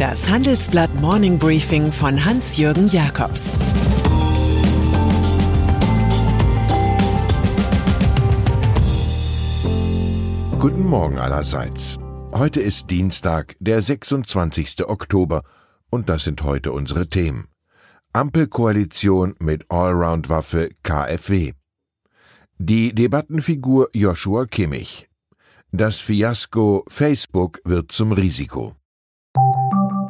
Das Handelsblatt Morning Briefing von Hans-Jürgen Jakobs Guten Morgen allerseits. Heute ist Dienstag, der 26. Oktober, und das sind heute unsere Themen. Ampelkoalition mit Allround-Waffe KfW. Die Debattenfigur Joshua Kimmich. Das Fiasko Facebook wird zum Risiko.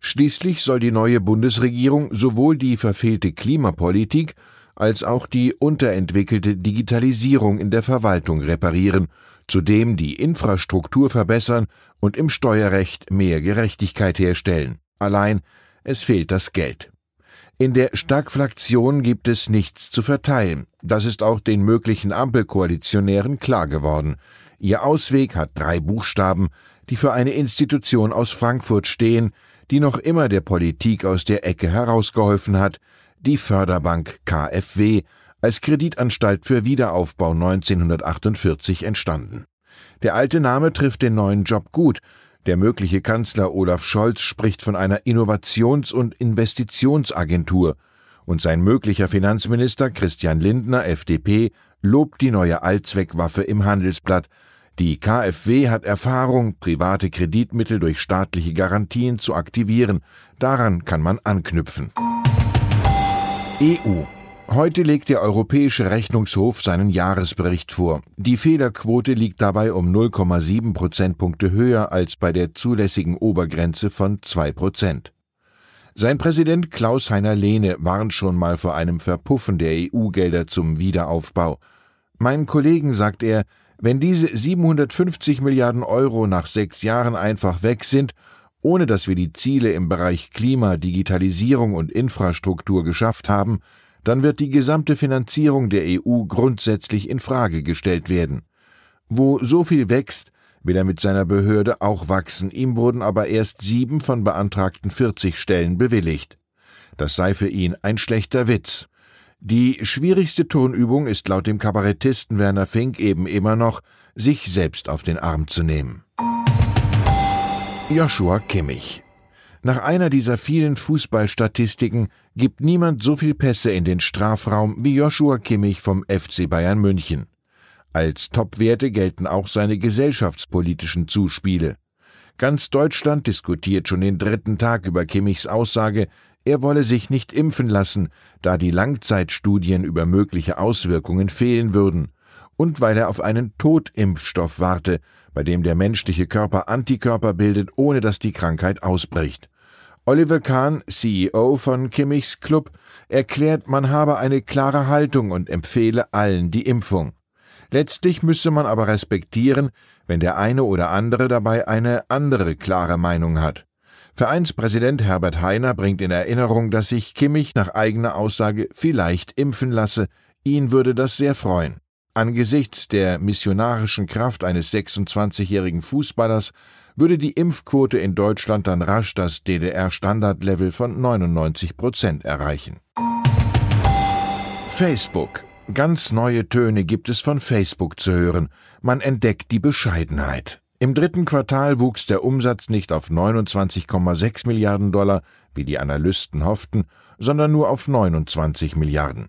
schließlich soll die neue Bundesregierung sowohl die verfehlte Klimapolitik als auch die unterentwickelte Digitalisierung in der Verwaltung reparieren, zudem die Infrastruktur verbessern und im Steuerrecht mehr Gerechtigkeit herstellen. Allein es fehlt das Geld. In der Stagflation gibt es nichts zu verteilen. Das ist auch den möglichen Ampelkoalitionären klar geworden. Ihr Ausweg hat drei Buchstaben, die für eine Institution aus Frankfurt stehen, die noch immer der Politik aus der Ecke herausgeholfen hat, die Förderbank KfW, als Kreditanstalt für Wiederaufbau 1948 entstanden. Der alte Name trifft den neuen Job gut. Der mögliche Kanzler Olaf Scholz spricht von einer Innovations- und Investitionsagentur, und sein möglicher Finanzminister Christian Lindner, FDP, lobt die neue Allzweckwaffe im Handelsblatt, die KfW hat Erfahrung, private Kreditmittel durch staatliche Garantien zu aktivieren. Daran kann man anknüpfen. EU. Heute legt der Europäische Rechnungshof seinen Jahresbericht vor. Die Fehlerquote liegt dabei um 0,7 Prozentpunkte höher als bei der zulässigen Obergrenze von 2 Prozent. Sein Präsident Klaus-Heiner Lehne warnt schon mal vor einem Verpuffen der EU-Gelder zum Wiederaufbau. Meinen Kollegen sagt er, wenn diese 750 Milliarden Euro nach sechs Jahren einfach weg sind, ohne dass wir die Ziele im Bereich Klima, Digitalisierung und Infrastruktur geschafft haben, dann wird die gesamte Finanzierung der EU grundsätzlich in Frage gestellt werden. Wo so viel wächst, will er mit seiner Behörde auch wachsen, ihm wurden aber erst sieben von beantragten 40 Stellen bewilligt. Das sei für ihn ein schlechter Witz. Die schwierigste Tonübung ist laut dem Kabarettisten Werner Fink eben immer noch, sich selbst auf den Arm zu nehmen. Joshua Kimmich nach einer dieser vielen Fußballstatistiken gibt niemand so viel Pässe in den Strafraum wie Joshua Kimmich vom FC Bayern München. Als Topwerte gelten auch seine gesellschaftspolitischen Zuspiele. Ganz Deutschland diskutiert schon den dritten Tag über Kimmichs Aussage, er wolle sich nicht impfen lassen, da die Langzeitstudien über mögliche Auswirkungen fehlen würden, und weil er auf einen Totimpfstoff warte, bei dem der menschliche Körper Antikörper bildet, ohne dass die Krankheit ausbricht. Oliver Kahn, CEO von Kimmichs Club, erklärt, man habe eine klare Haltung und empfehle allen die Impfung. Letztlich müsse man aber respektieren, wenn der eine oder andere dabei eine andere klare Meinung hat. Vereinspräsident Herbert Heiner bringt in Erinnerung, dass sich Kimmich nach eigener Aussage vielleicht impfen lasse. Ihn würde das sehr freuen. Angesichts der missionarischen Kraft eines 26-jährigen Fußballers würde die Impfquote in Deutschland dann rasch das DDR-Standardlevel von 99 Prozent erreichen. Facebook. Ganz neue Töne gibt es von Facebook zu hören. Man entdeckt die Bescheidenheit. Im dritten Quartal wuchs der Umsatz nicht auf 29,6 Milliarden Dollar, wie die Analysten hofften, sondern nur auf 29 Milliarden.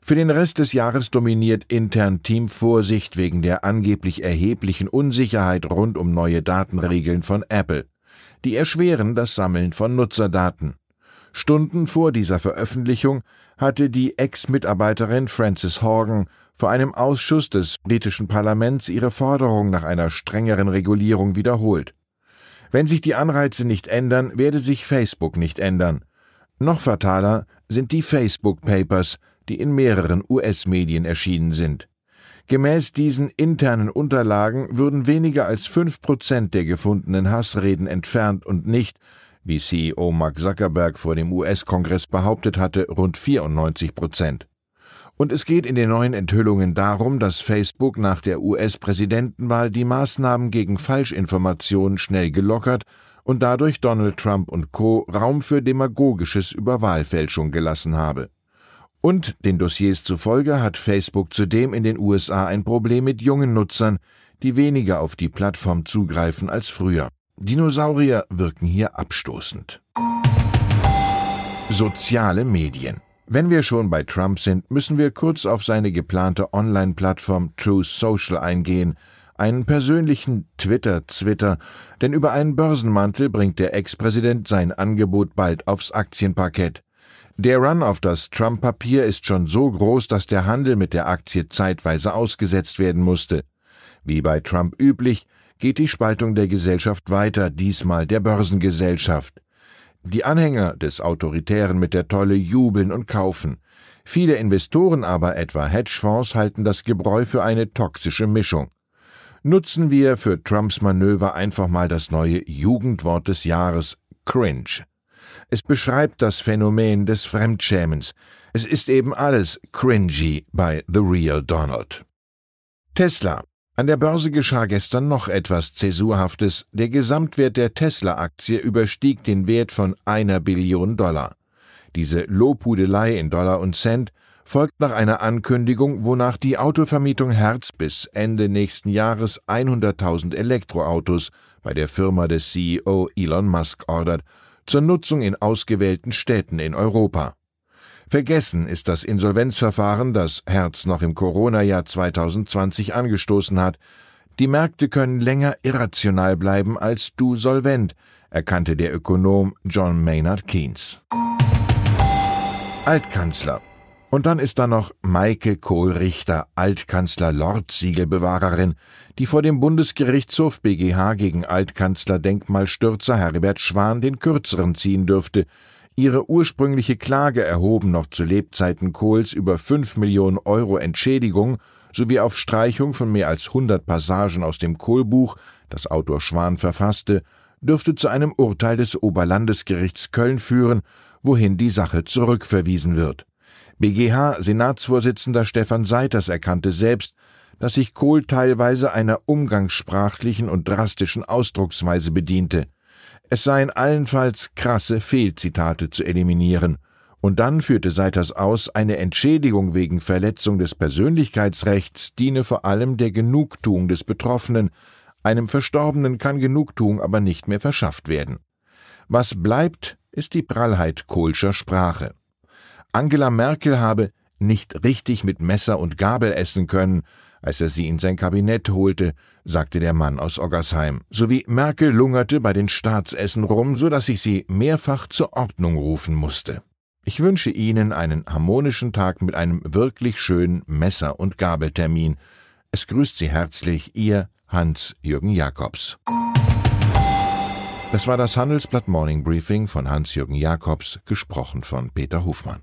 Für den Rest des Jahres dominiert intern Team Vorsicht wegen der angeblich erheblichen Unsicherheit rund um neue Datenregeln von Apple. Die erschweren das Sammeln von Nutzerdaten. Stunden vor dieser Veröffentlichung hatte die Ex-Mitarbeiterin Frances Horgan vor einem Ausschuss des britischen Parlaments ihre Forderung nach einer strengeren Regulierung wiederholt. Wenn sich die Anreize nicht ändern, werde sich Facebook nicht ändern. Noch fataler sind die Facebook Papers, die in mehreren US-Medien erschienen sind. Gemäß diesen internen Unterlagen würden weniger als fünf Prozent der gefundenen Hassreden entfernt und nicht, wie CEO Mark Zuckerberg vor dem US-Kongress behauptet hatte, rund 94 Prozent. Und es geht in den neuen Enthüllungen darum, dass Facebook nach der US-Präsidentenwahl die Maßnahmen gegen Falschinformationen schnell gelockert und dadurch Donald Trump und Co. Raum für demagogisches über Wahlfälschung gelassen habe. Und den Dossiers zufolge hat Facebook zudem in den USA ein Problem mit jungen Nutzern, die weniger auf die Plattform zugreifen als früher. Dinosaurier wirken hier abstoßend. Soziale Medien wenn wir schon bei Trump sind, müssen wir kurz auf seine geplante Online-Plattform True Social eingehen, einen persönlichen Twitter-Zwitter, denn über einen Börsenmantel bringt der Ex-Präsident sein Angebot bald aufs Aktienparkett. Der Run auf das Trump-Papier ist schon so groß, dass der Handel mit der Aktie zeitweise ausgesetzt werden musste. Wie bei Trump üblich, geht die Spaltung der Gesellschaft weiter, diesmal der Börsengesellschaft. Die Anhänger des Autoritären mit der Tolle jubeln und kaufen. Viele Investoren aber, etwa Hedgefonds, halten das Gebräu für eine toxische Mischung. Nutzen wir für Trumps Manöver einfach mal das neue Jugendwort des Jahres cringe. Es beschreibt das Phänomen des Fremdschämens. Es ist eben alles cringy bei The Real Donald. Tesla an der Börse geschah gestern noch etwas Zäsurhaftes. Der Gesamtwert der Tesla-Aktie überstieg den Wert von einer Billion Dollar. Diese Lobhudelei in Dollar und Cent folgt nach einer Ankündigung, wonach die Autovermietung Herz bis Ende nächsten Jahres 100.000 Elektroautos bei der Firma des CEO Elon Musk ordert, zur Nutzung in ausgewählten Städten in Europa. Vergessen ist das Insolvenzverfahren, das Herz noch im Corona-Jahr 2020 angestoßen hat. Die Märkte können länger irrational bleiben als du solvent, erkannte der Ökonom John Maynard Keynes. Altkanzler. Und dann ist da noch Maike Kohl-Richter, Altkanzler-Lordsiegelbewahrerin, die vor dem Bundesgerichtshof BGH gegen Altkanzler-Denkmalstürzer Herbert Schwan den Kürzeren ziehen dürfte, Ihre ursprüngliche Klage erhoben noch zu Lebzeiten Kohls über 5 Millionen Euro Entschädigung sowie auf Streichung von mehr als 100 Passagen aus dem Kohlbuch, das Autor Schwan verfasste, dürfte zu einem Urteil des Oberlandesgerichts Köln führen, wohin die Sache zurückverwiesen wird. BGH-Senatsvorsitzender Stefan Seiters erkannte selbst, dass sich Kohl teilweise einer umgangssprachlichen und drastischen Ausdrucksweise bediente. Es seien allenfalls krasse Fehlzitate zu eliminieren, und dann führte Seiters aus, eine Entschädigung wegen Verletzung des Persönlichkeitsrechts diene vor allem der Genugtuung des Betroffenen, einem Verstorbenen kann Genugtuung aber nicht mehr verschafft werden. Was bleibt, ist die Prallheit Kohlscher Sprache. Angela Merkel habe nicht richtig mit Messer und Gabel essen können, als er sie in sein Kabinett holte, sagte der Mann aus Oggersheim, sowie Merkel lungerte bei den Staatsessen rum, so dass ich sie mehrfach zur Ordnung rufen musste. Ich wünsche Ihnen einen harmonischen Tag mit einem wirklich schönen Messer- und Gabeltermin. Es grüßt Sie herzlich Ihr Hans-Jürgen Jakobs. Das war das Handelsblatt Morning Briefing von Hans-Jürgen Jakobs, gesprochen von Peter Hofmann.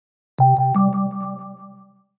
you